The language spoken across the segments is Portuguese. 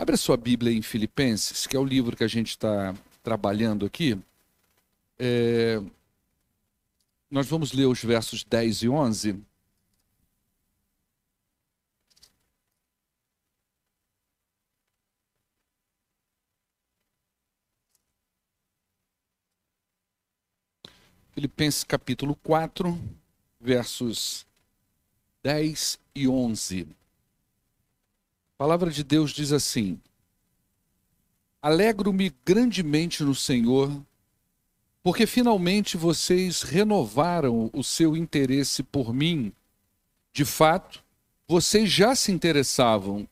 Abra sua Bíblia em Filipenses, que é o livro que a gente está trabalhando aqui. É... Nós vamos ler os versos 10 e 11. Filipenses capítulo 4, versos 10 e 11. A palavra de Deus diz assim: Alegro-me grandemente no Senhor, porque finalmente vocês renovaram o seu interesse por mim. De fato, vocês já se interessavam,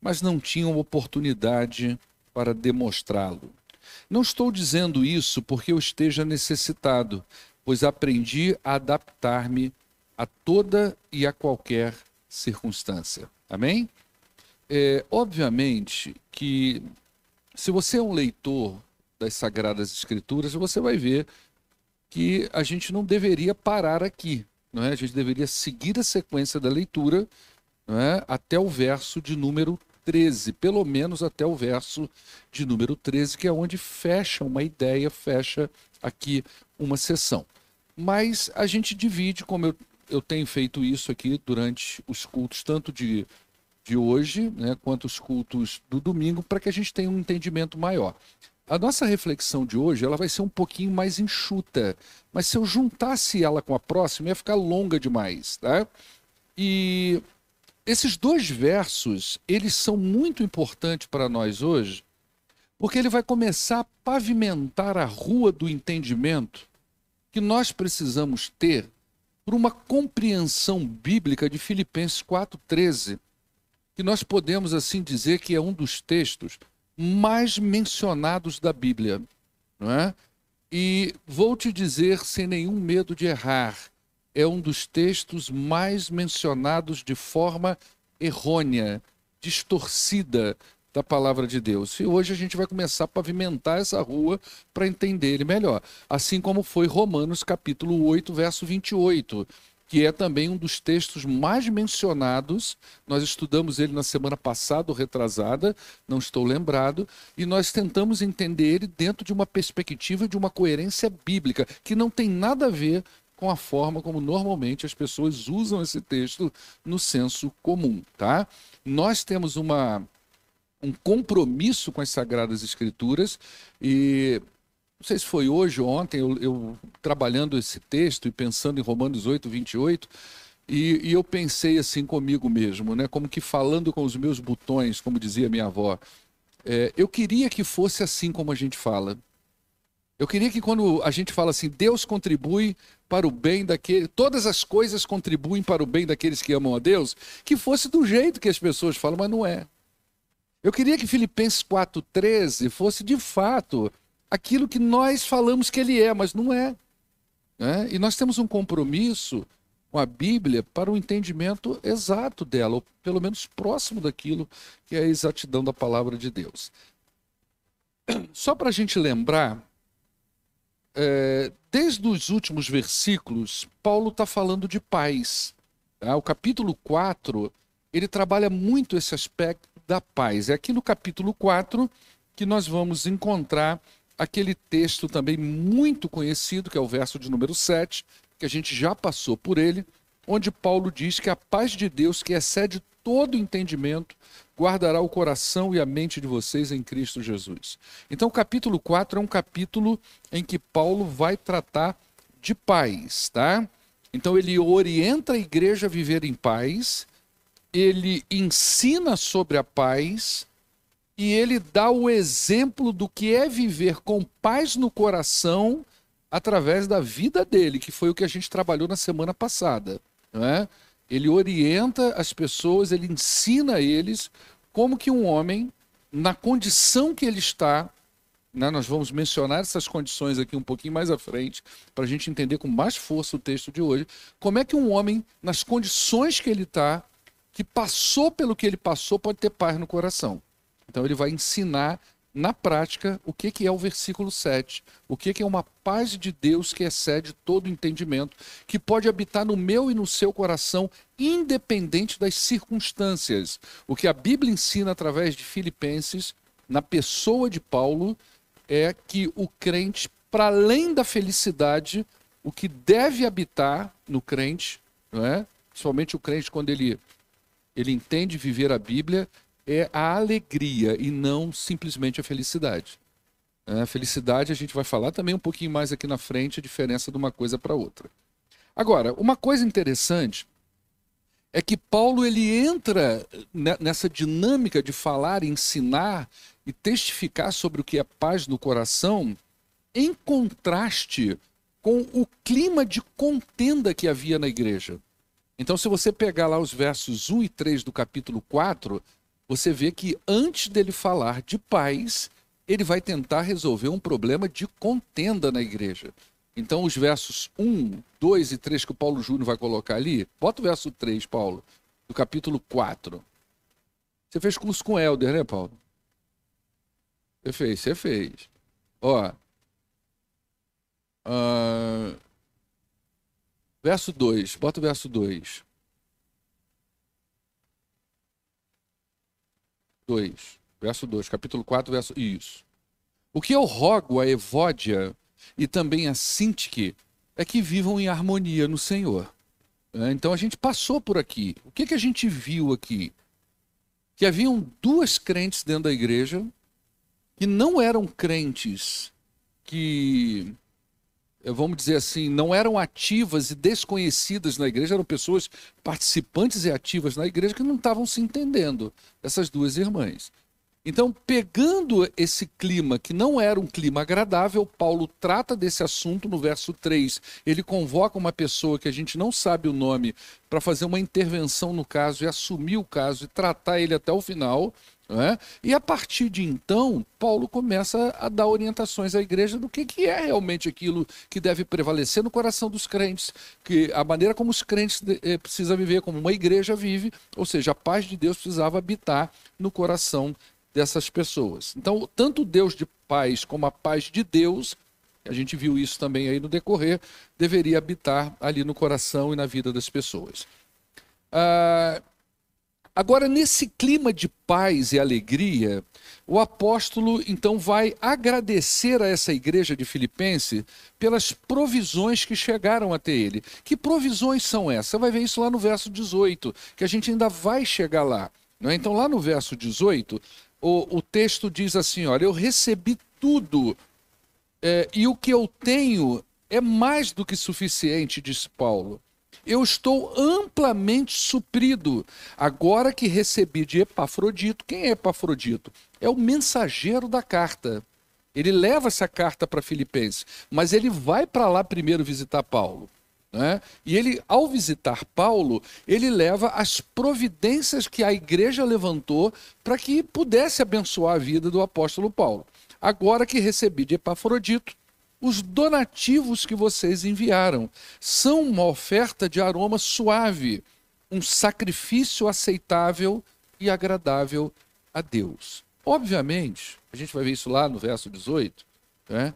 mas não tinham oportunidade para demonstrá-lo. Não estou dizendo isso porque eu esteja necessitado, pois aprendi a adaptar-me a toda e a qualquer circunstância. Amém? É, obviamente que se você é um leitor das Sagradas Escrituras, você vai ver que a gente não deveria parar aqui. Não é? A gente deveria seguir a sequência da leitura não é? até o verso de número 13, pelo menos até o verso de número 13, que é onde fecha uma ideia, fecha aqui uma sessão. Mas a gente divide, como eu, eu tenho feito isso aqui durante os cultos, tanto de de hoje, né, quanto os cultos do domingo, para que a gente tenha um entendimento maior. A nossa reflexão de hoje ela vai ser um pouquinho mais enxuta, mas se eu juntasse ela com a próxima, ia ficar longa demais. Tá? E esses dois versos, eles são muito importantes para nós hoje, porque ele vai começar a pavimentar a rua do entendimento que nós precisamos ter por uma compreensão bíblica de Filipenses 4,13 que nós podemos assim dizer que é um dos textos mais mencionados da Bíblia, não é? E vou te dizer sem nenhum medo de errar, é um dos textos mais mencionados de forma errônea, distorcida da palavra de Deus. E hoje a gente vai começar a pavimentar essa rua para entender ele melhor. Assim como foi Romanos capítulo 8, verso 28, que é também um dos textos mais mencionados. Nós estudamos ele na semana passada, ou retrasada, não estou lembrado, e nós tentamos entender ele dentro de uma perspectiva de uma coerência bíblica, que não tem nada a ver com a forma como normalmente as pessoas usam esse texto no senso comum, tá? Nós temos uma um compromisso com as sagradas escrituras e não sei se foi hoje ou ontem, eu, eu, trabalhando esse texto e pensando em Romanos 8, 28, e, e eu pensei assim comigo mesmo, né? como que falando com os meus botões, como dizia minha avó, é, eu queria que fosse assim como a gente fala. Eu queria que quando a gente fala assim, Deus contribui para o bem daqueles, todas as coisas contribuem para o bem daqueles que amam a Deus, que fosse do jeito que as pessoas falam, mas não é. Eu queria que Filipenses 4,13 fosse de fato aquilo que nós falamos que ele é, mas não é. Né? E nós temos um compromisso com a Bíblia para o entendimento exato dela, ou pelo menos próximo daquilo que é a exatidão da palavra de Deus. Só para a gente lembrar, é, desde os últimos versículos, Paulo está falando de paz. Tá? O capítulo 4, ele trabalha muito esse aspecto da paz. É aqui no capítulo 4 que nós vamos encontrar aquele texto também muito conhecido, que é o verso de número 7, que a gente já passou por ele, onde Paulo diz que a paz de Deus, que excede todo entendimento, guardará o coração e a mente de vocês em Cristo Jesus. Então, o capítulo 4 é um capítulo em que Paulo vai tratar de paz, tá? Então, ele orienta a igreja a viver em paz, ele ensina sobre a paz, e ele dá o exemplo do que é viver com paz no coração através da vida dele, que foi o que a gente trabalhou na semana passada. É? Ele orienta as pessoas, ele ensina eles como que um homem, na condição que ele está, né, nós vamos mencionar essas condições aqui um pouquinho mais à frente, para a gente entender com mais força o texto de hoje, como é que um homem, nas condições que ele está, que passou pelo que ele passou, pode ter paz no coração. Então ele vai ensinar na prática, o que, que é o versículo 7. O que, que é uma paz de Deus que excede todo entendimento, que pode habitar no meu e no seu coração, independente das circunstâncias. O que a Bíblia ensina através de Filipenses, na pessoa de Paulo, é que o crente, para além da felicidade, o que deve habitar no crente, não é? principalmente o crente quando ele, ele entende viver a Bíblia, é a alegria e não simplesmente a felicidade. É, a felicidade a gente vai falar também um pouquinho mais aqui na frente, a diferença de uma coisa para outra. Agora, uma coisa interessante é que Paulo ele entra nessa dinâmica de falar, ensinar e testificar sobre o que é paz no coração em contraste com o clima de contenda que havia na igreja. Então, se você pegar lá os versos 1 e 3 do capítulo 4, você vê que antes dele falar de paz, ele vai tentar resolver um problema de contenda na igreja. Então, os versos 1, 2 e 3 que o Paulo Júnior vai colocar ali, bota o verso 3, Paulo, do capítulo 4. Você fez curso com Helder, né, Paulo? Você fez, você fez. Ó. Uh, verso 2, bota o verso 2. 2, verso 2, capítulo 4, verso. Isso. O que eu rogo a Evódia e também a Sintique é que vivam em harmonia no Senhor. É, então a gente passou por aqui. O que, que a gente viu aqui? Que haviam duas crentes dentro da igreja que não eram crentes que, vamos dizer assim, não eram ativas e desconhecidas na igreja, eram pessoas participantes e ativas na igreja que não estavam se entendendo, essas duas irmãs. Então, pegando esse clima, que não era um clima agradável, Paulo trata desse assunto no verso 3. Ele convoca uma pessoa que a gente não sabe o nome para fazer uma intervenção no caso e assumir o caso e tratar ele até o final. É? E a partir de então, Paulo começa a dar orientações à igreja do que, que é realmente aquilo que deve prevalecer no coração dos crentes, que a maneira como os crentes eh, precisam viver, como uma igreja vive, ou seja, a paz de Deus precisava habitar no coração dessas pessoas. Então, tanto Deus de paz como a paz de Deus, a gente viu isso também aí no decorrer, deveria habitar ali no coração e na vida das pessoas. Ah, Agora, nesse clima de paz e alegria, o apóstolo então vai agradecer a essa igreja de Filipense pelas provisões que chegaram até ele. Que provisões são essas? Você vai ver isso lá no verso 18, que a gente ainda vai chegar lá. É? Então, lá no verso 18, o, o texto diz assim: Olha, eu recebi tudo é, e o que eu tenho é mais do que suficiente, disse Paulo eu estou amplamente suprido. Agora que recebi de Epafrodito, quem é Epafrodito? É o mensageiro da carta. Ele leva essa carta para Filipenses, mas ele vai para lá primeiro visitar Paulo. Né? E ele, ao visitar Paulo, ele leva as providências que a igreja levantou para que pudesse abençoar a vida do apóstolo Paulo. Agora que recebi de Epafrodito, os donativos que vocês enviaram são uma oferta de aroma suave, um sacrifício aceitável e agradável a Deus. Obviamente, a gente vai ver isso lá no verso 18, né,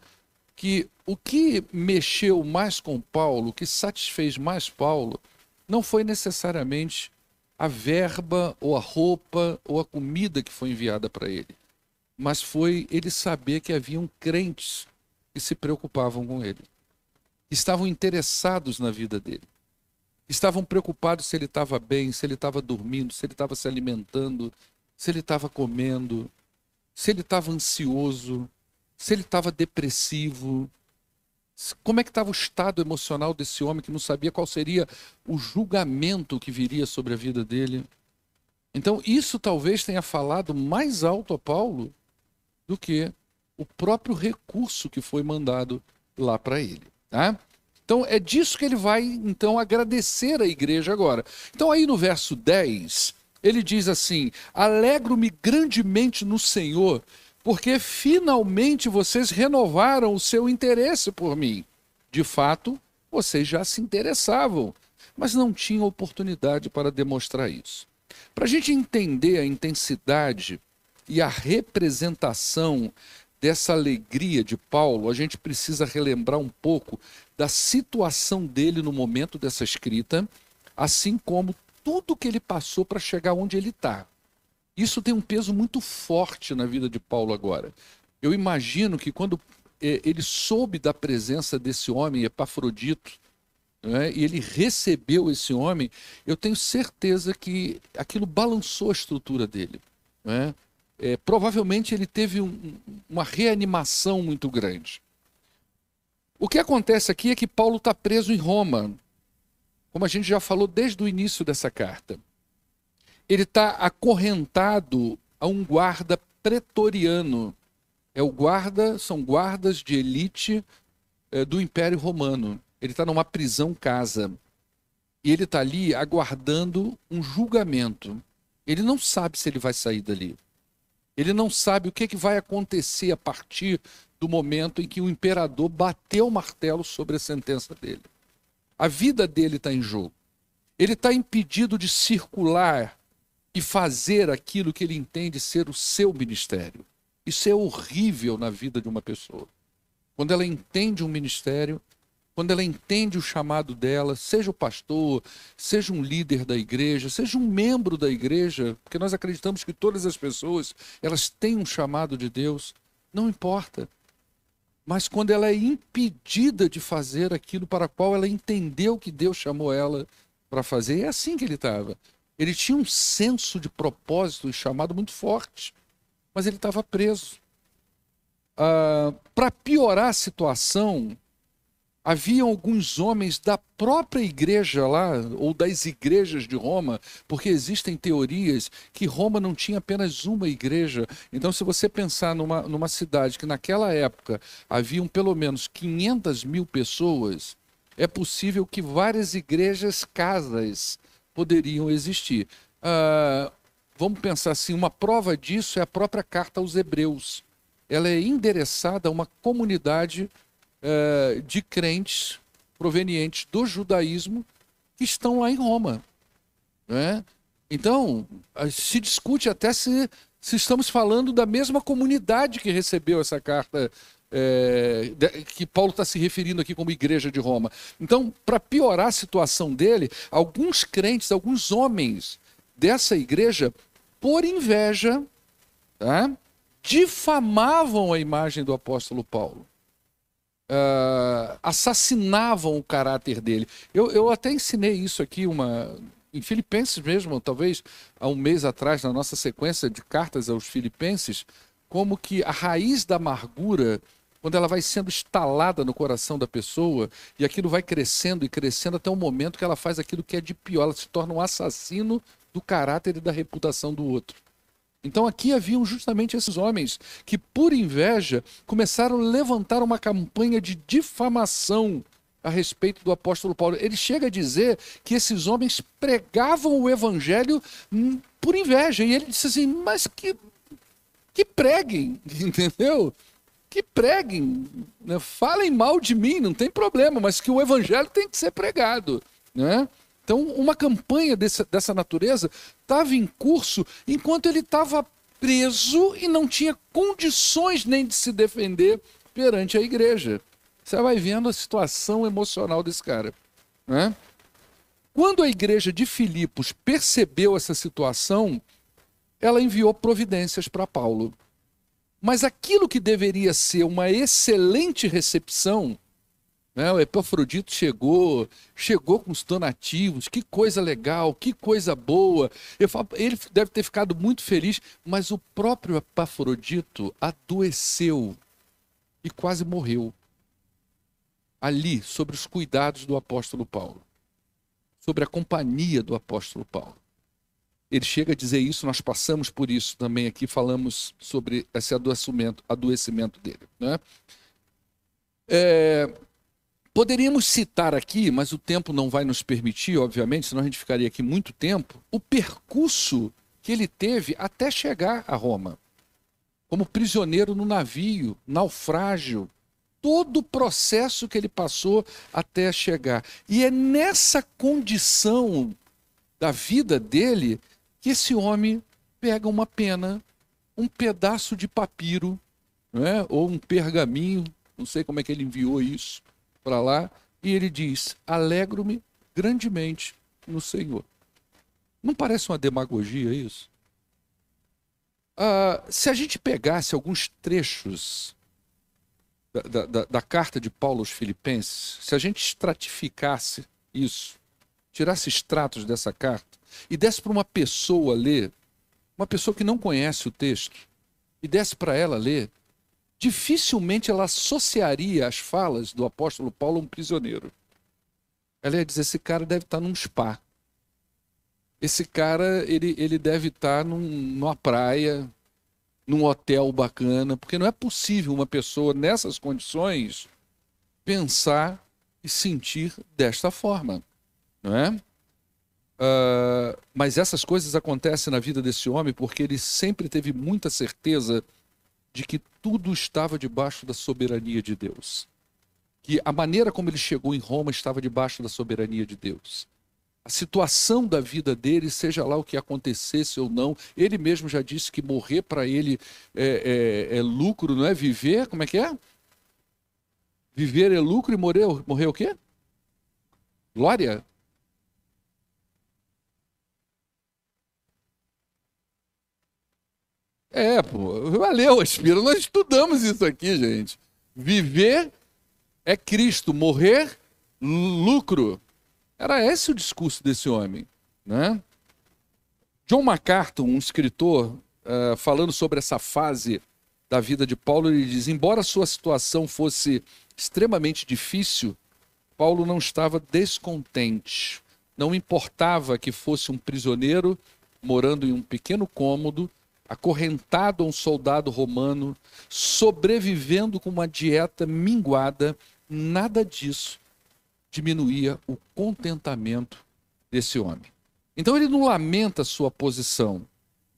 que o que mexeu mais com Paulo, o que satisfez mais Paulo, não foi necessariamente a verba ou a roupa ou a comida que foi enviada para ele, mas foi ele saber que haviam crentes que se preocupavam com ele, estavam interessados na vida dele, estavam preocupados se ele estava bem, se ele estava dormindo, se ele estava se alimentando, se ele estava comendo, se ele estava ansioso, se ele estava depressivo, como é que estava o estado emocional desse homem que não sabia qual seria o julgamento que viria sobre a vida dele. Então, isso talvez tenha falado mais alto a Paulo do que o próprio recurso que foi mandado lá para ele. Tá? Então é disso que ele vai então agradecer à igreja agora. Então aí no verso 10, ele diz assim: "Alegro-me grandemente no Senhor, porque finalmente vocês renovaram o seu interesse por mim. De fato, vocês já se interessavam, mas não tinham oportunidade para demonstrar isso. Para a gente entender a intensidade e a representação dessa alegria de Paulo, a gente precisa relembrar um pouco da situação dele no momento dessa escrita, assim como tudo que ele passou para chegar onde ele está. Isso tem um peso muito forte na vida de Paulo agora. Eu imagino que quando é, ele soube da presença desse homem, Epafrodito, né, e ele recebeu esse homem, eu tenho certeza que aquilo balançou a estrutura dele. Né? É, provavelmente ele teve um, uma reanimação muito grande. O que acontece aqui é que Paulo está preso em Roma, como a gente já falou desde o início dessa carta. Ele está acorrentado a um guarda pretoriano. É o guarda, são guardas de elite é, do Império Romano. Ele está numa prisão casa. E ele está ali aguardando um julgamento. Ele não sabe se ele vai sair dali. Ele não sabe o que, que vai acontecer a partir do momento em que o imperador bateu o martelo sobre a sentença dele. A vida dele está em jogo. Ele está impedido de circular e fazer aquilo que ele entende ser o seu ministério. Isso é horrível na vida de uma pessoa. Quando ela entende um ministério, quando ela entende o chamado dela, seja o pastor, seja um líder da igreja, seja um membro da igreja, porque nós acreditamos que todas as pessoas, elas têm um chamado de Deus, não importa. Mas quando ela é impedida de fazer aquilo para qual ela entendeu que Deus chamou ela para fazer, é assim que ele estava. Ele tinha um senso de propósito e chamado muito forte, mas ele estava preso. Ah, para piorar a situação, haviam alguns homens da própria igreja lá, ou das igrejas de Roma, porque existem teorias que Roma não tinha apenas uma igreja. Então, se você pensar numa, numa cidade que naquela época haviam pelo menos 500 mil pessoas, é possível que várias igrejas casas poderiam existir. Uh, vamos pensar assim: uma prova disso é a própria carta aos Hebreus. Ela é endereçada a uma comunidade uh, de crentes provenientes do judaísmo que estão lá em Roma. Né? Então, se discute até se, se estamos falando da mesma comunidade que recebeu essa carta é, que Paulo está se referindo aqui como igreja de Roma. Então, para piorar a situação dele, alguns crentes, alguns homens dessa igreja, por inveja, tá, difamavam a imagem do apóstolo Paulo uh, assassinavam o caráter dele. Eu, eu até ensinei isso aqui uma, em Filipenses mesmo, talvez há um mês atrás, na nossa sequência de cartas aos Filipenses, como que a raiz da amargura, quando ela vai sendo instalada no coração da pessoa, e aquilo vai crescendo e crescendo até o momento que ela faz aquilo que é de pior, ela se torna um assassino do caráter e da reputação do outro. Então aqui haviam justamente esses homens que, por inveja, começaram a levantar uma campanha de difamação a respeito do apóstolo Paulo. Ele chega a dizer que esses homens pregavam o evangelho hum, por inveja. E ele disse assim: mas que, que preguem, entendeu? Que preguem, né? falem mal de mim, não tem problema, mas que o evangelho tem que ser pregado. Né? Então, uma campanha dessa, dessa natureza estava em curso enquanto ele estava preso e não tinha condições nem de se defender perante a igreja. Você vai vendo a situação emocional desse cara. Né? Quando a igreja de Filipos percebeu essa situação, ela enviou providências para Paulo. Mas aquilo que deveria ser uma excelente recepção né? O Epafrodito chegou, chegou com os donativos, que coisa legal, que coisa boa. Falo, ele deve ter ficado muito feliz, mas o próprio Epafrodito adoeceu e quase morreu. Ali, sobre os cuidados do apóstolo Paulo, sobre a companhia do apóstolo Paulo. Ele chega a dizer isso, nós passamos por isso também aqui, falamos sobre esse adoecimento, adoecimento dele. Né? É, Poderíamos citar aqui, mas o tempo não vai nos permitir, obviamente, senão a gente ficaria aqui muito tempo, o percurso que ele teve até chegar a Roma. Como prisioneiro no navio, naufrágio, todo o processo que ele passou até chegar. E é nessa condição da vida dele que esse homem pega uma pena um pedaço de papiro, não é? ou um pergaminho, não sei como é que ele enviou isso para lá, e ele diz: Alegro-me grandemente no Senhor. Não parece uma demagogia isso? Ah, se a gente pegasse alguns trechos da, da, da, carta de Paulo aos Filipenses, se a gente estratificasse isso, tirasse extratos dessa carta e desse para uma pessoa ler, uma pessoa que não conhece o texto, e desse para ela ler, dificilmente ela associaria as falas do apóstolo Paulo a um prisioneiro. Ela ia dizer: esse cara deve estar num spa. Esse cara ele, ele deve estar num, numa praia, num hotel bacana, porque não é possível uma pessoa nessas condições pensar e sentir desta forma, não é? Uh, mas essas coisas acontecem na vida desse homem porque ele sempre teve muita certeza de que tudo estava debaixo da soberania de Deus. Que a maneira como ele chegou em Roma estava debaixo da soberania de Deus. A situação da vida dele, seja lá o que acontecesse ou não, ele mesmo já disse que morrer para ele é, é, é, lucro, não é? Viver, como é que é? Viver é lucro e morrer, morrer o quê? Glória? É, pô, valeu, Aspira. Nós estudamos isso aqui, gente. Viver é Cristo, morrer, lucro. Era esse o discurso desse homem, né? John MacArthur, um escritor, uh, falando sobre essa fase da vida de Paulo, ele diz: embora sua situação fosse extremamente difícil, Paulo não estava descontente. Não importava que fosse um prisioneiro morando em um pequeno cômodo acorrentado a um soldado romano, sobrevivendo com uma dieta minguada, nada disso diminuía o contentamento desse homem. Então ele não lamenta sua posição,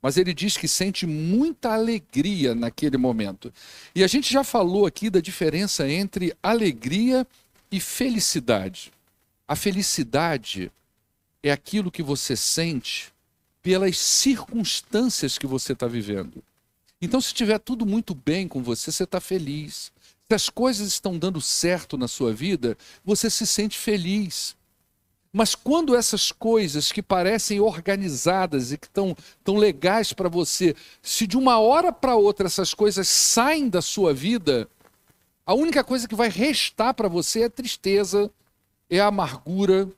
mas ele diz que sente muita alegria naquele momento. E a gente já falou aqui da diferença entre alegria e felicidade. A felicidade é aquilo que você sente pelas circunstâncias que você está vivendo. Então, se estiver tudo muito bem com você, você está feliz. Se as coisas estão dando certo na sua vida, você se sente feliz. Mas quando essas coisas que parecem organizadas e que estão tão legais para você, se de uma hora para outra essas coisas saem da sua vida, a única coisa que vai restar para você é a tristeza, é a amargura,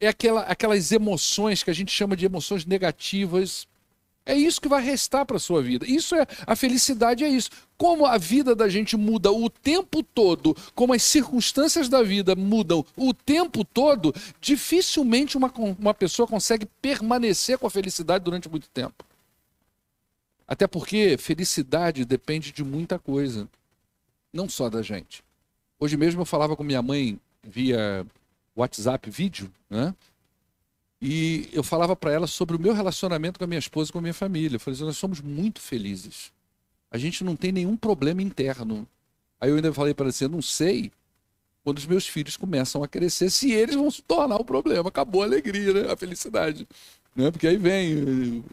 é aquela, aquelas emoções que a gente chama de emoções negativas. É isso que vai restar para a sua vida. Isso é a felicidade é isso. Como a vida da gente muda o tempo todo, como as circunstâncias da vida mudam o tempo todo, dificilmente uma, uma pessoa consegue permanecer com a felicidade durante muito tempo. Até porque felicidade depende de muita coisa, não só da gente. Hoje mesmo eu falava com minha mãe via WhatsApp vídeo, né? E eu falava para ela sobre o meu relacionamento com a minha esposa e com a minha família. Eu falei assim, nós somos muito felizes. A gente não tem nenhum problema interno. Aí eu ainda falei para ela assim, eu não sei quando os meus filhos começam a crescer, se eles vão se tornar o problema. Acabou a alegria, né? a felicidade. Né? Porque aí vem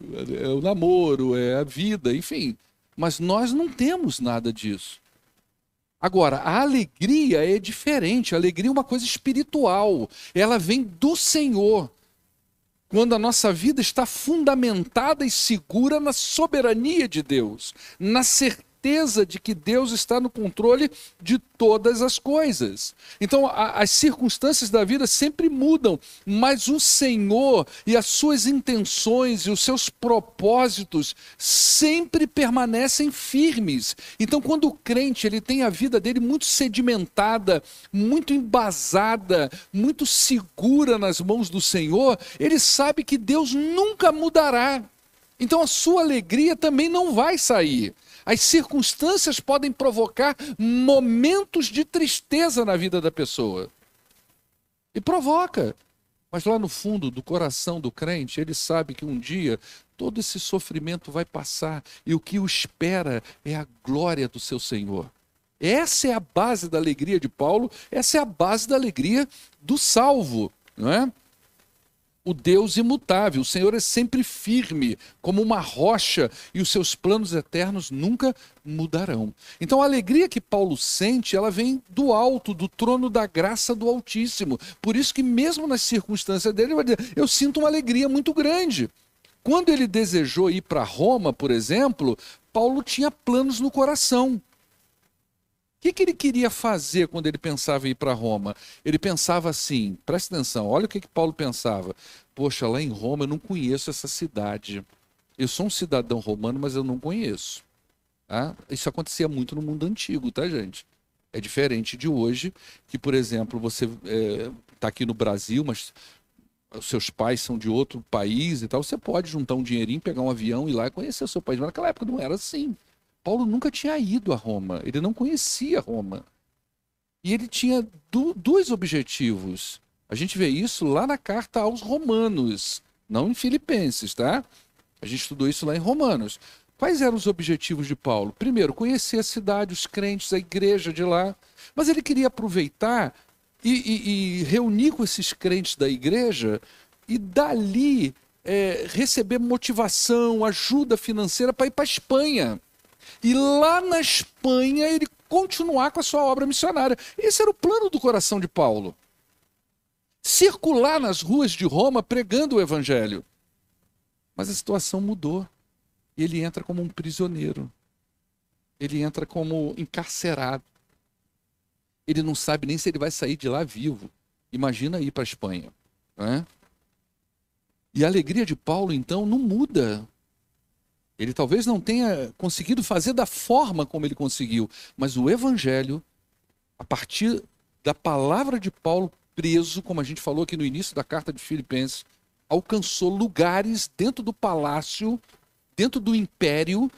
é o namoro, é a vida, enfim. Mas nós não temos nada disso. Agora, a alegria é diferente. A alegria é uma coisa espiritual. Ela vem do Senhor. Quando a nossa vida está fundamentada e segura na soberania de Deus, na certeza certeza de que Deus está no controle de todas as coisas. Então, a, as circunstâncias da vida sempre mudam, mas o Senhor e as suas intenções e os seus propósitos sempre permanecem firmes. Então, quando o crente ele tem a vida dele muito sedimentada, muito embasada, muito segura nas mãos do Senhor, ele sabe que Deus nunca mudará. Então a sua alegria também não vai sair. As circunstâncias podem provocar momentos de tristeza na vida da pessoa. E provoca. Mas lá no fundo do coração do crente, ele sabe que um dia todo esse sofrimento vai passar e o que o espera é a glória do seu Senhor. Essa é a base da alegria de Paulo, essa é a base da alegria do salvo, não é? O Deus imutável. O Senhor é sempre firme, como uma rocha, e os seus planos eternos nunca mudarão. Então a alegria que Paulo sente, ela vem do alto, do trono da graça do Altíssimo. Por isso que mesmo nas circunstâncias dele, ele vai dizer, eu sinto uma alegria muito grande. Quando ele desejou ir para Roma, por exemplo, Paulo tinha planos no coração que, que ele queria fazer quando ele pensava em ir para Roma? Ele pensava assim, presta atenção, olha o que, que Paulo pensava. Poxa, lá em Roma eu não conheço essa cidade. Eu sou um cidadão romano, mas eu não conheço. Tá? Isso acontecia muito no mundo antigo, tá, gente? É diferente de hoje, que, por exemplo, você está é, tá aqui no Brasil, mas os seus pais são de outro país e tal. Você pode juntar um dinheirinho, pegar um avião e ir lá e conhecer o seu país. Mas naquela época não era assim. Paulo nunca tinha ido a Roma, ele não conhecia Roma. E ele tinha do, dois objetivos. A gente vê isso lá na carta aos Romanos, não em Filipenses, tá? A gente estudou isso lá em Romanos. Quais eram os objetivos de Paulo? Primeiro, conhecer a cidade, os crentes, a igreja de lá. Mas ele queria aproveitar e, e, e reunir com esses crentes da igreja e dali é, receber motivação, ajuda financeira para ir para a Espanha e lá na Espanha ele continuar com a sua obra missionária. Esse era o plano do coração de Paulo. Circular nas ruas de Roma pregando o evangelho. Mas a situação mudou. E ele entra como um prisioneiro. Ele entra como encarcerado. Ele não sabe nem se ele vai sair de lá vivo. Imagina ir para a Espanha. Né? E a alegria de Paulo, então, não muda ele talvez não tenha conseguido fazer da forma como ele conseguiu, mas o evangelho, a partir da palavra de Paulo preso, como a gente falou aqui no início da carta de Filipenses, alcançou lugares dentro do palácio, dentro do império,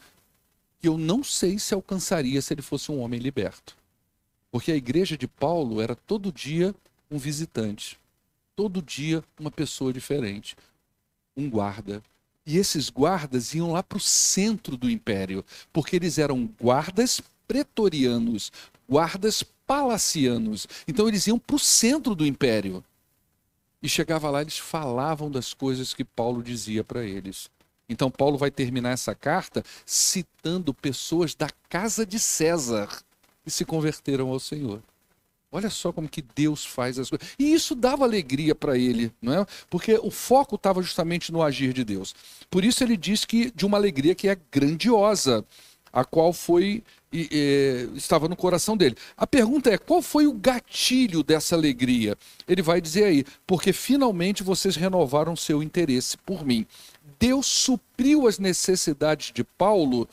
que eu não sei se alcançaria se ele fosse um homem liberto. Porque a igreja de Paulo era todo dia um visitante, todo dia uma pessoa diferente, um guarda, e esses guardas iam lá para o centro do império, porque eles eram guardas pretorianos, guardas palacianos. Então eles iam para o centro do império. E chegava lá, eles falavam das coisas que Paulo dizia para eles. Então Paulo vai terminar essa carta citando pessoas da casa de César que se converteram ao Senhor. Olha só como que Deus faz as coisas. E isso dava alegria para ele, não é? Porque o foco estava justamente no agir de Deus. Por isso ele diz que de uma alegria que é grandiosa, a qual foi e, e, estava no coração dele. A pergunta é: qual foi o gatilho dessa alegria? Ele vai dizer aí: porque finalmente vocês renovaram seu interesse por mim. Deus supriu as necessidades de Paulo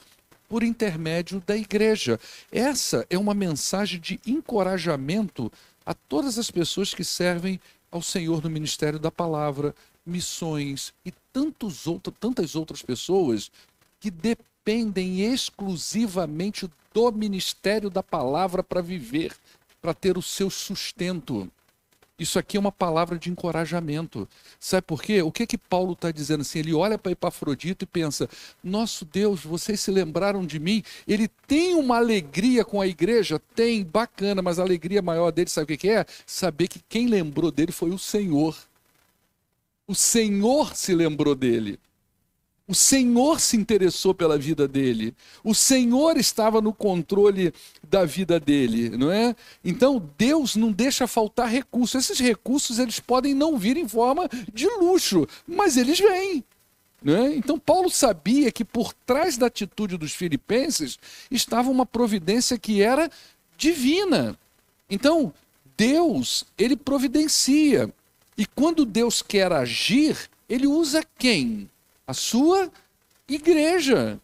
por intermédio da igreja. Essa é uma mensagem de encorajamento a todas as pessoas que servem ao Senhor no ministério da palavra, missões e tantos outro, tantas outras pessoas que dependem exclusivamente do ministério da palavra para viver, para ter o seu sustento. Isso aqui é uma palavra de encorajamento. Sabe por quê? O que que Paulo está dizendo assim? Ele olha para Epafrodito e pensa: Nosso Deus, vocês se lembraram de mim? Ele tem uma alegria com a igreja? Tem, bacana, mas a alegria maior dele, sabe o que é? Saber que quem lembrou dele foi o Senhor. O Senhor se lembrou dele. O Senhor se interessou pela vida dele. O Senhor estava no controle da vida dele, não é? Então Deus não deixa faltar recursos. Esses recursos eles podem não vir em forma de luxo, mas eles vêm. É? Então Paulo sabia que por trás da atitude dos filipenses estava uma providência que era divina. Então Deus ele providencia e quando Deus quer agir ele usa quem? A sua igreja.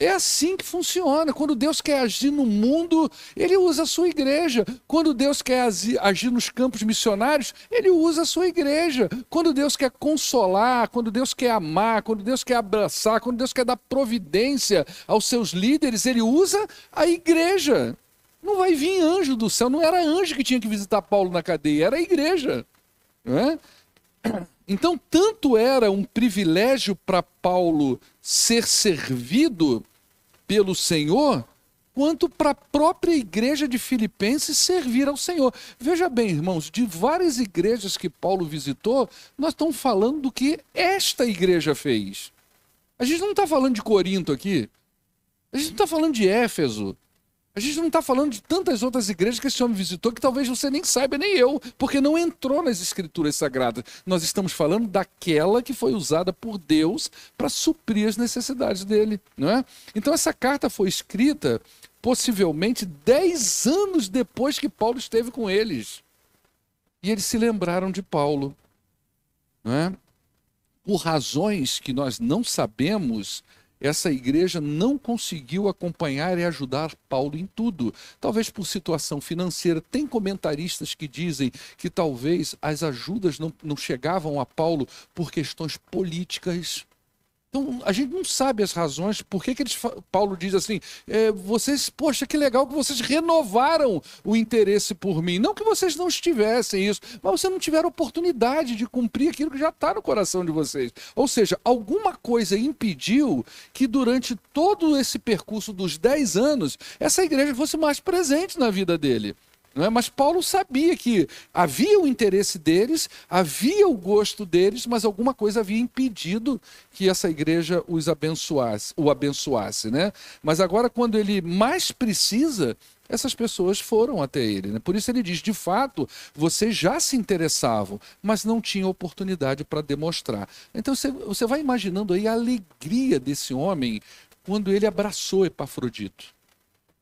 É assim que funciona. Quando Deus quer agir no mundo, ele usa a sua igreja. Quando Deus quer agir nos campos missionários, ele usa a sua igreja. Quando Deus quer consolar, quando Deus quer amar, quando Deus quer abraçar, quando Deus quer dar providência aos seus líderes, ele usa a igreja. Não vai vir anjo do céu, não era anjo que tinha que visitar Paulo na cadeia, era a igreja. Não é? Então, tanto era um privilégio para Paulo ser servido pelo Senhor, quanto para a própria igreja de Filipenses servir ao Senhor. Veja bem, irmãos, de várias igrejas que Paulo visitou, nós estamos falando do que esta igreja fez. A gente não está falando de Corinto aqui. A gente não está falando de Éfeso. A gente não está falando de tantas outras igrejas que esse homem visitou que talvez você nem saiba, nem eu, porque não entrou nas escrituras sagradas. Nós estamos falando daquela que foi usada por Deus para suprir as necessidades dele. Não é? Então, essa carta foi escrita possivelmente dez anos depois que Paulo esteve com eles. E eles se lembraram de Paulo. Não é? Por razões que nós não sabemos, essa igreja não conseguiu acompanhar e ajudar Paulo em tudo. Talvez por situação financeira. Tem comentaristas que dizem que talvez as ajudas não, não chegavam a Paulo por questões políticas. Então, a gente não sabe as razões, por que, que eles, Paulo diz assim, é, vocês, poxa, que legal que vocês renovaram o interesse por mim. Não que vocês não estivessem isso, mas vocês não tiveram oportunidade de cumprir aquilo que já está no coração de vocês. Ou seja, alguma coisa impediu que durante todo esse percurso dos 10 anos, essa igreja fosse mais presente na vida dele. Não é? Mas Paulo sabia que havia o interesse deles, havia o gosto deles, mas alguma coisa havia impedido que essa igreja os abençoasse, o abençoasse. Né? Mas agora, quando ele mais precisa, essas pessoas foram até ele. Né? Por isso ele diz: de fato, vocês já se interessavam, mas não tinham oportunidade para demonstrar. Então você, você vai imaginando aí a alegria desse homem quando ele abraçou Epafrodito.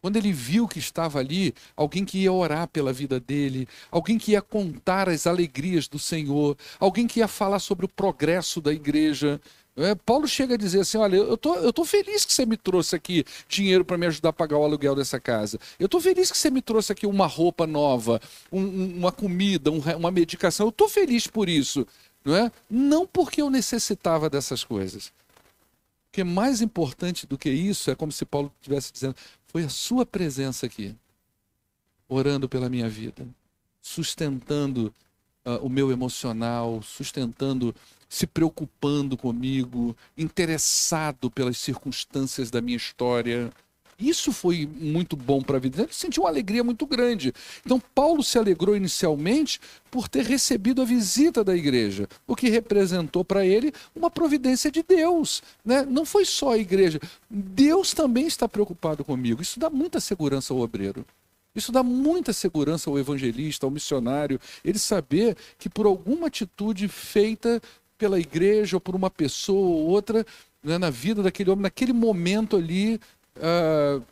Quando ele viu que estava ali alguém que ia orar pela vida dele, alguém que ia contar as alegrias do Senhor, alguém que ia falar sobre o progresso da igreja. É, Paulo chega a dizer assim: Olha, eu tô, eu tô feliz que você me trouxe aqui dinheiro para me ajudar a pagar o aluguel dessa casa. Eu tô feliz que você me trouxe aqui uma roupa nova, um, uma comida, um, uma medicação. Eu tô feliz por isso. Não, é? não porque eu necessitava dessas coisas. Porque mais importante do que isso é como se Paulo estivesse dizendo: foi a sua presença aqui, orando pela minha vida, sustentando uh, o meu emocional, sustentando, se preocupando comigo, interessado pelas circunstâncias da minha história. Isso foi muito bom para a vida. Ele sentiu uma alegria muito grande. Então, Paulo se alegrou inicialmente por ter recebido a visita da igreja, o que representou para ele uma providência de Deus. Né? Não foi só a igreja. Deus também está preocupado comigo. Isso dá muita segurança ao obreiro. Isso dá muita segurança ao evangelista, ao missionário, ele saber que por alguma atitude feita pela igreja ou por uma pessoa ou outra né, na vida daquele homem, naquele momento ali, uh,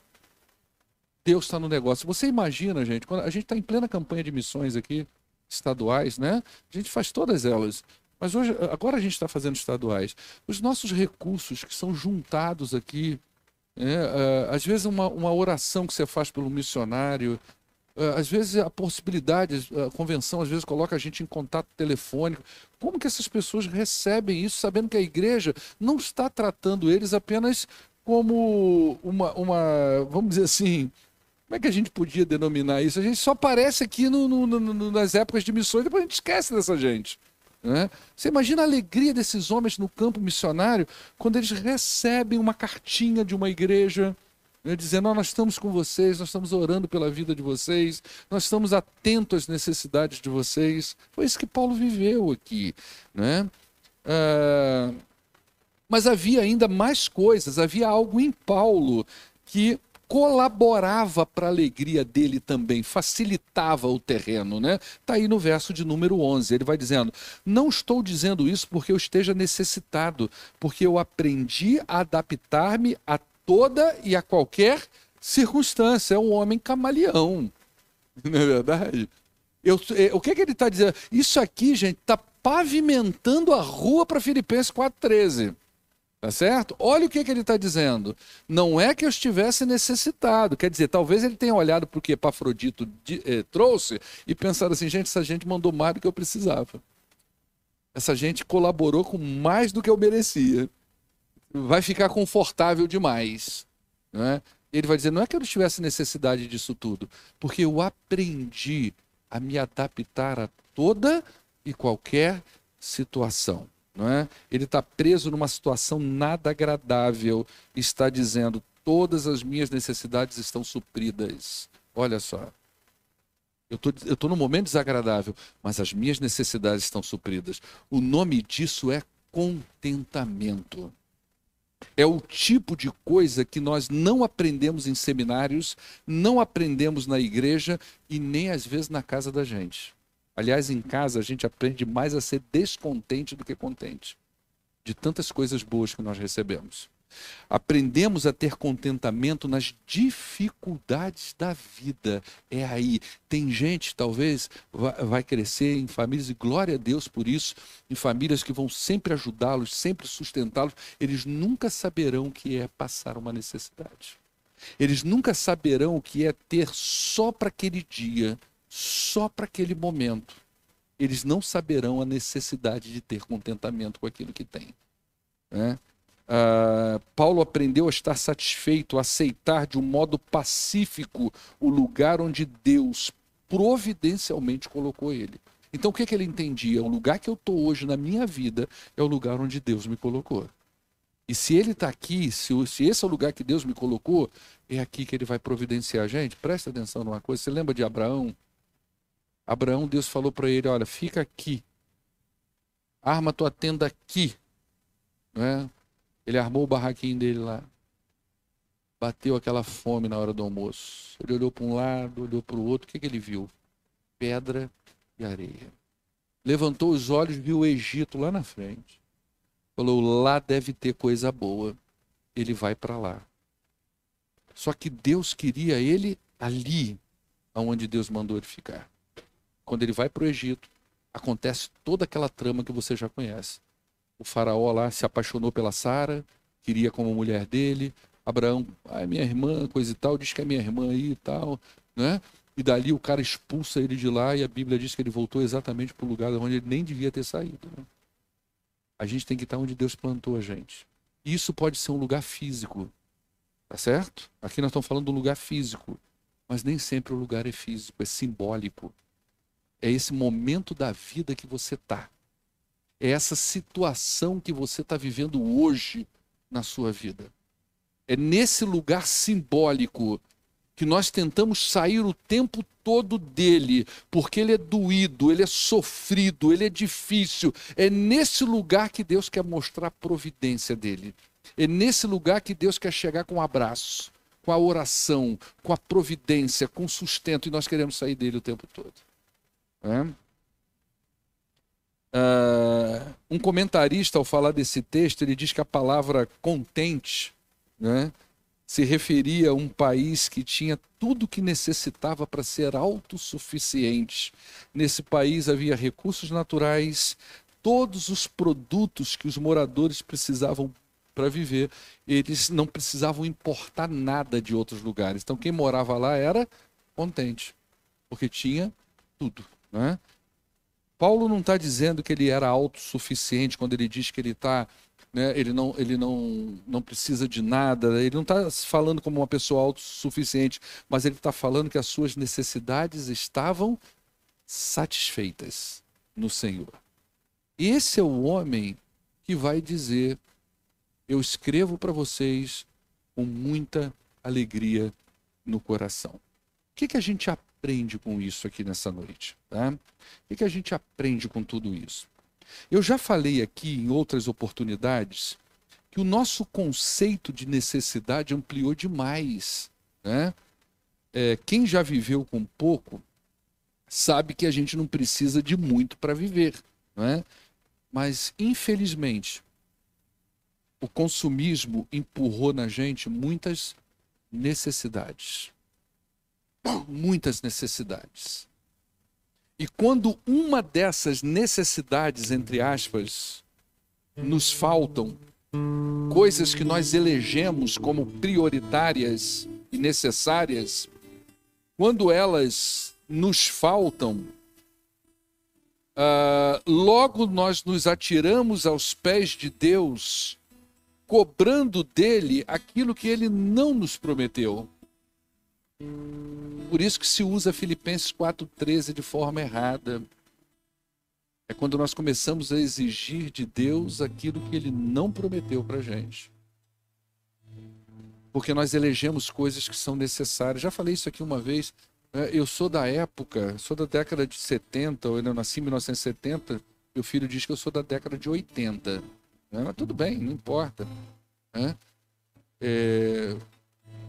Deus está no negócio. Você imagina, gente, quando a gente está em plena campanha de missões aqui, estaduais, né? A gente faz todas elas. Mas hoje, agora a gente está fazendo estaduais. Os nossos recursos que são juntados aqui, é, uh, às vezes uma, uma oração que você faz pelo missionário, uh, às vezes a possibilidade, a convenção às vezes coloca a gente em contato telefônico. Como que essas pessoas recebem isso, sabendo que a igreja não está tratando eles apenas como uma, uma, vamos dizer assim, como é que a gente podia denominar isso? A gente só aparece aqui no, no, no, nas épocas de missões, depois a gente esquece dessa gente. Né? Você imagina a alegria desses homens no campo missionário quando eles recebem uma cartinha de uma igreja né, dizendo: oh, Nós estamos com vocês, nós estamos orando pela vida de vocês, nós estamos atentos às necessidades de vocês. Foi isso que Paulo viveu aqui. Né? Uh, mas havia ainda mais coisas, havia algo em Paulo que colaborava para a alegria dele também, facilitava o terreno, né? Tá aí no verso de número 11, ele vai dizendo: "Não estou dizendo isso porque eu esteja necessitado, porque eu aprendi a adaptar-me a toda e a qualquer circunstância. É um homem camaleão, não é verdade? Eu, é, o que, é que ele está dizendo? Isso aqui, gente, está pavimentando a rua para Filipenses 4,13. Tá certo? Olha o que, que ele está dizendo. Não é que eu estivesse necessitado. Quer dizer, talvez ele tenha olhado para o que Epafrodito eh, trouxe e pensado assim: gente, essa gente mandou mais do que eu precisava. Essa gente colaborou com mais do que eu merecia. Vai ficar confortável demais. Né? Ele vai dizer: não é que eu tivesse necessidade disso tudo, porque eu aprendi a me adaptar a toda e qualquer situação não é? Ele está preso numa situação nada agradável, está dizendo: todas as minhas necessidades estão supridas. Olha só. Eu tô, estou tô num momento desagradável, mas as minhas necessidades estão supridas. O nome disso é contentamento. É o tipo de coisa que nós não aprendemos em seminários, não aprendemos na igreja e nem às vezes na casa da gente. Aliás, em casa a gente aprende mais a ser descontente do que contente, de tantas coisas boas que nós recebemos. Aprendemos a ter contentamento nas dificuldades da vida. É aí. Tem gente, talvez, vai crescer em famílias, e glória a Deus por isso, em famílias que vão sempre ajudá-los, sempre sustentá-los. Eles nunca saberão o que é passar uma necessidade. Eles nunca saberão o que é ter só para aquele dia, só para aquele momento. Eles não saberão a necessidade de ter contentamento com aquilo que têm. Né? Uh, Paulo aprendeu a estar satisfeito, a aceitar de um modo pacífico o lugar onde Deus providencialmente colocou ele. Então o que, que ele entendia? O lugar que eu estou hoje na minha vida é o lugar onde Deus me colocou. E se ele está aqui, se, se, esse é o lugar que Deus me colocou, é aqui que ele vai providenciar. Gente, presta atenção numa coisa. Você lembra de Abraão? Abraão, Deus falou para ele: Olha, fica aqui, arma tua tenda aqui. Né? Ele armou o barraquinho dele lá. Bateu aquela fome na hora do almoço. Ele olhou para um lado, olhou para o outro. O que, que ele viu? Pedra e areia. Levantou os olhos, viu o Egito lá na frente. Falou: lá deve ter coisa boa. Ele vai para lá. Só que Deus queria ele ali, aonde Deus mandou ele ficar. Quando ele vai para o Egito, acontece toda aquela trama que você já conhece o faraó lá se apaixonou pela Sara, queria como mulher dele. Abraão, ah, é minha irmã, coisa e tal, diz que é minha irmã aí e tal, né? E dali o cara expulsa ele de lá e a Bíblia diz que ele voltou exatamente para o lugar onde ele nem devia ter saído. Né? A gente tem que estar onde Deus plantou a gente. Isso pode ser um lugar físico, tá certo? Aqui nós estamos falando um lugar físico, mas nem sempre o lugar é físico, é simbólico. É esse momento da vida que você está. É essa situação que você está vivendo hoje na sua vida. É nesse lugar simbólico que nós tentamos sair o tempo todo dele, porque ele é doído, ele é sofrido, ele é difícil. É nesse lugar que Deus quer mostrar a providência dele. É nesse lugar que Deus quer chegar com um abraço, com a oração, com a providência, com o sustento, e nós queremos sair dele o tempo todo. É? Uh, um comentarista, ao falar desse texto, ele diz que a palavra contente né, se referia a um país que tinha tudo que necessitava para ser autossuficiente. Nesse país havia recursos naturais, todos os produtos que os moradores precisavam para viver, eles não precisavam importar nada de outros lugares. Então, quem morava lá era contente, porque tinha tudo. Né? Paulo não está dizendo que ele era autossuficiente quando ele diz que ele está. Né, ele não, ele não, não precisa de nada, ele não está falando como uma pessoa autossuficiente, mas ele está falando que as suas necessidades estavam satisfeitas no Senhor. Esse é o homem que vai dizer: Eu escrevo para vocês com muita alegria no coração. O que, que a gente aprende? Aprende com isso aqui nessa noite? Tá? O que a gente aprende com tudo isso? Eu já falei aqui em outras oportunidades que o nosso conceito de necessidade ampliou demais. Né? É, quem já viveu com pouco sabe que a gente não precisa de muito para viver. Né? Mas, infelizmente, o consumismo empurrou na gente muitas necessidades muitas necessidades. E quando uma dessas necessidades, entre aspas, nos faltam, coisas que nós elegemos como prioritárias e necessárias, quando elas nos faltam, uh, logo nós nos atiramos aos pés de Deus, cobrando dele aquilo que ele não nos prometeu. Por isso que se usa Filipenses 4,13 de forma errada. É quando nós começamos a exigir de Deus aquilo que Ele não prometeu para gente. porque nós elegemos coisas que são necessárias. Já falei isso aqui uma vez. É, eu sou da época, sou da década de 70, eu nasci em 1970. Meu filho diz que eu sou da década de 80. Né? Mas tudo bem, não importa. Né? É,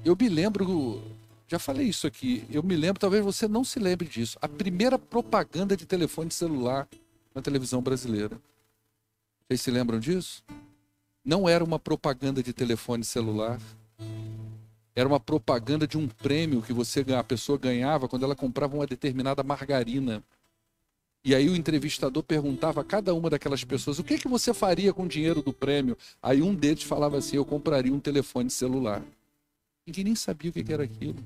eu me lembro, já falei isso aqui, eu me lembro, talvez você não se lembre disso, a primeira propaganda de telefone celular na televisão brasileira. Vocês se lembram disso? Não era uma propaganda de telefone celular. Era uma propaganda de um prêmio que você a pessoa ganhava quando ela comprava uma determinada margarina. E aí o entrevistador perguntava a cada uma daquelas pessoas: "O que que você faria com o dinheiro do prêmio?" Aí um deles falava assim: "Eu compraria um telefone celular." Ninguém nem sabia o que era aquilo.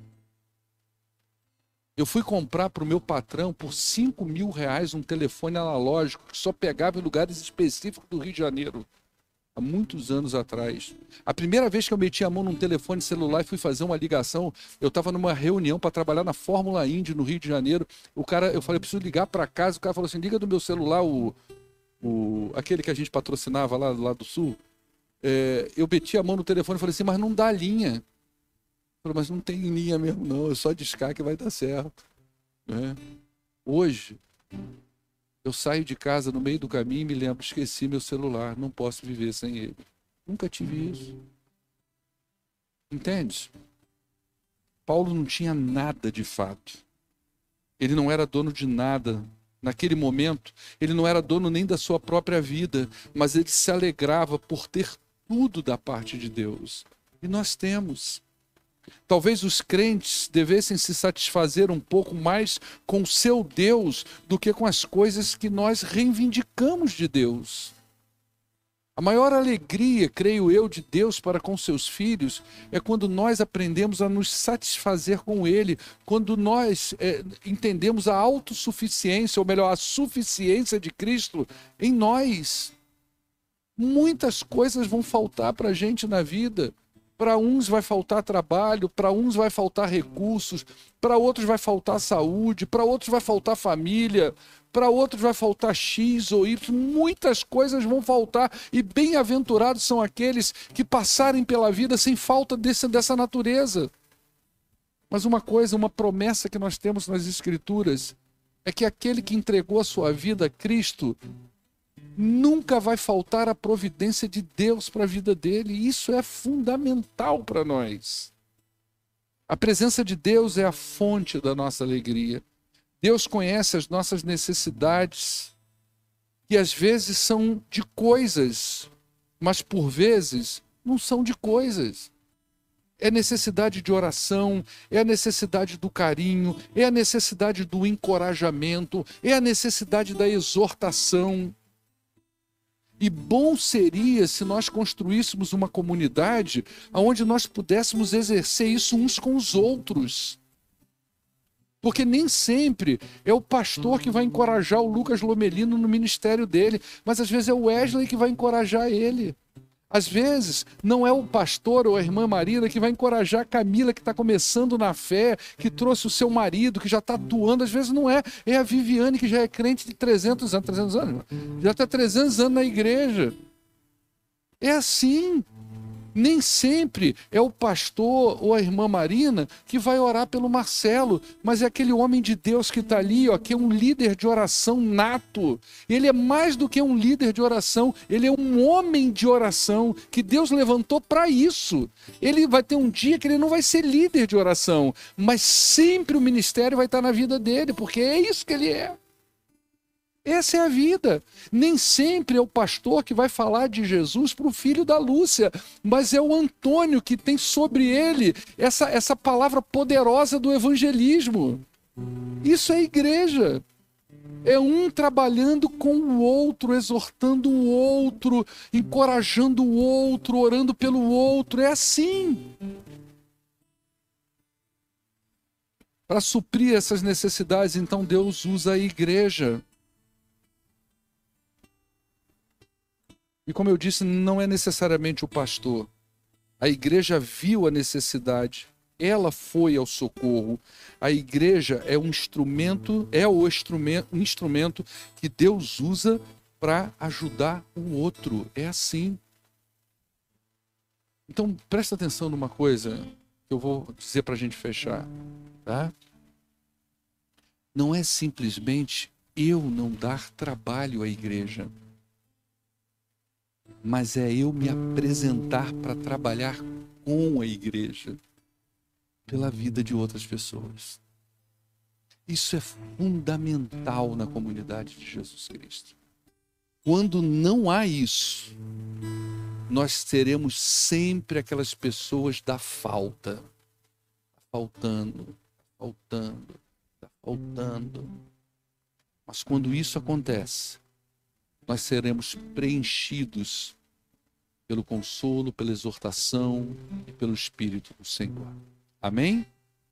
Eu fui comprar para o meu patrão por 5 mil reais um telefone analógico que só pegava em lugares específicos do Rio de Janeiro há muitos anos atrás. A primeira vez que eu meti a mão num telefone celular e fui fazer uma ligação, eu estava numa reunião para trabalhar na Fórmula Indy no Rio de Janeiro. O cara, eu falei, eu preciso ligar para casa. O cara falou assim: liga do meu celular, o, o aquele que a gente patrocinava lá, lá do sul. É, eu meti a mão no telefone e falei assim, mas não dá linha. Falei, mas não tem linha mesmo, não, é só discar que vai dar certo. É. Hoje, eu saio de casa no meio do caminho e me lembro, esqueci meu celular, não posso viver sem ele. Nunca tive isso. Entende? Paulo não tinha nada de fato. Ele não era dono de nada. Naquele momento, ele não era dono nem da sua própria vida, mas ele se alegrava por ter tudo da parte de Deus. E nós temos. Talvez os crentes devessem se satisfazer um pouco mais com o seu Deus do que com as coisas que nós reivindicamos de Deus. A maior alegria, creio eu, de Deus para com seus filhos é quando nós aprendemos a nos satisfazer com Ele, quando nós é, entendemos a autossuficiência, ou melhor, a suficiência de Cristo em nós. Muitas coisas vão faltar para a gente na vida. Para uns vai faltar trabalho, para uns vai faltar recursos, para outros vai faltar saúde, para outros vai faltar família, para outros vai faltar X ou Y, muitas coisas vão faltar e bem-aventurados são aqueles que passarem pela vida sem falta desse, dessa natureza. Mas uma coisa, uma promessa que nós temos nas Escrituras é que aquele que entregou a sua vida a Cristo nunca vai faltar a providência de Deus para a vida dele. Isso é fundamental para nós. A presença de Deus é a fonte da nossa alegria. Deus conhece as nossas necessidades, que às vezes são de coisas, mas por vezes não são de coisas. É necessidade de oração, é a necessidade do carinho, é a necessidade do encorajamento, é a necessidade da exortação. E bom seria se nós construíssemos uma comunidade onde nós pudéssemos exercer isso uns com os outros. Porque nem sempre é o pastor que vai encorajar o Lucas Lomelino no ministério dele, mas às vezes é o Wesley que vai encorajar ele. Às vezes, não é o pastor ou a irmã Marina que vai encorajar a Camila, que está começando na fé, que trouxe o seu marido, que já está atuando. Às vezes, não é. É a Viviane, que já é crente de 300 anos. 300 anos? Já está 300 anos na igreja. É assim. Nem sempre é o pastor ou a irmã Marina que vai orar pelo Marcelo, mas é aquele homem de Deus que está ali, ó, que é um líder de oração nato. Ele é mais do que um líder de oração, ele é um homem de oração que Deus levantou para isso. Ele vai ter um dia que ele não vai ser líder de oração, mas sempre o ministério vai estar na vida dele, porque é isso que ele é. Essa é a vida. Nem sempre é o pastor que vai falar de Jesus para o filho da Lúcia, mas é o Antônio que tem sobre ele essa, essa palavra poderosa do evangelismo. Isso é igreja. É um trabalhando com o outro, exortando o outro, encorajando o outro, orando pelo outro. É assim. Para suprir essas necessidades, então Deus usa a igreja. E como eu disse, não é necessariamente o pastor. A igreja viu a necessidade, ela foi ao socorro. A igreja é um instrumento, é o instrumento, um instrumento que Deus usa para ajudar o outro. É assim. Então, presta atenção numa coisa que eu vou dizer para a gente fechar, tá? Não é simplesmente eu não dar trabalho à igreja, mas é eu me apresentar para trabalhar com a igreja pela vida de outras pessoas. Isso é fundamental na comunidade de Jesus Cristo. Quando não há isso, nós teremos sempre aquelas pessoas da falta. Faltando, faltando, faltando. Mas quando isso acontece, nós seremos preenchidos pelo consolo, pela exortação e pelo Espírito do Senhor. Amém?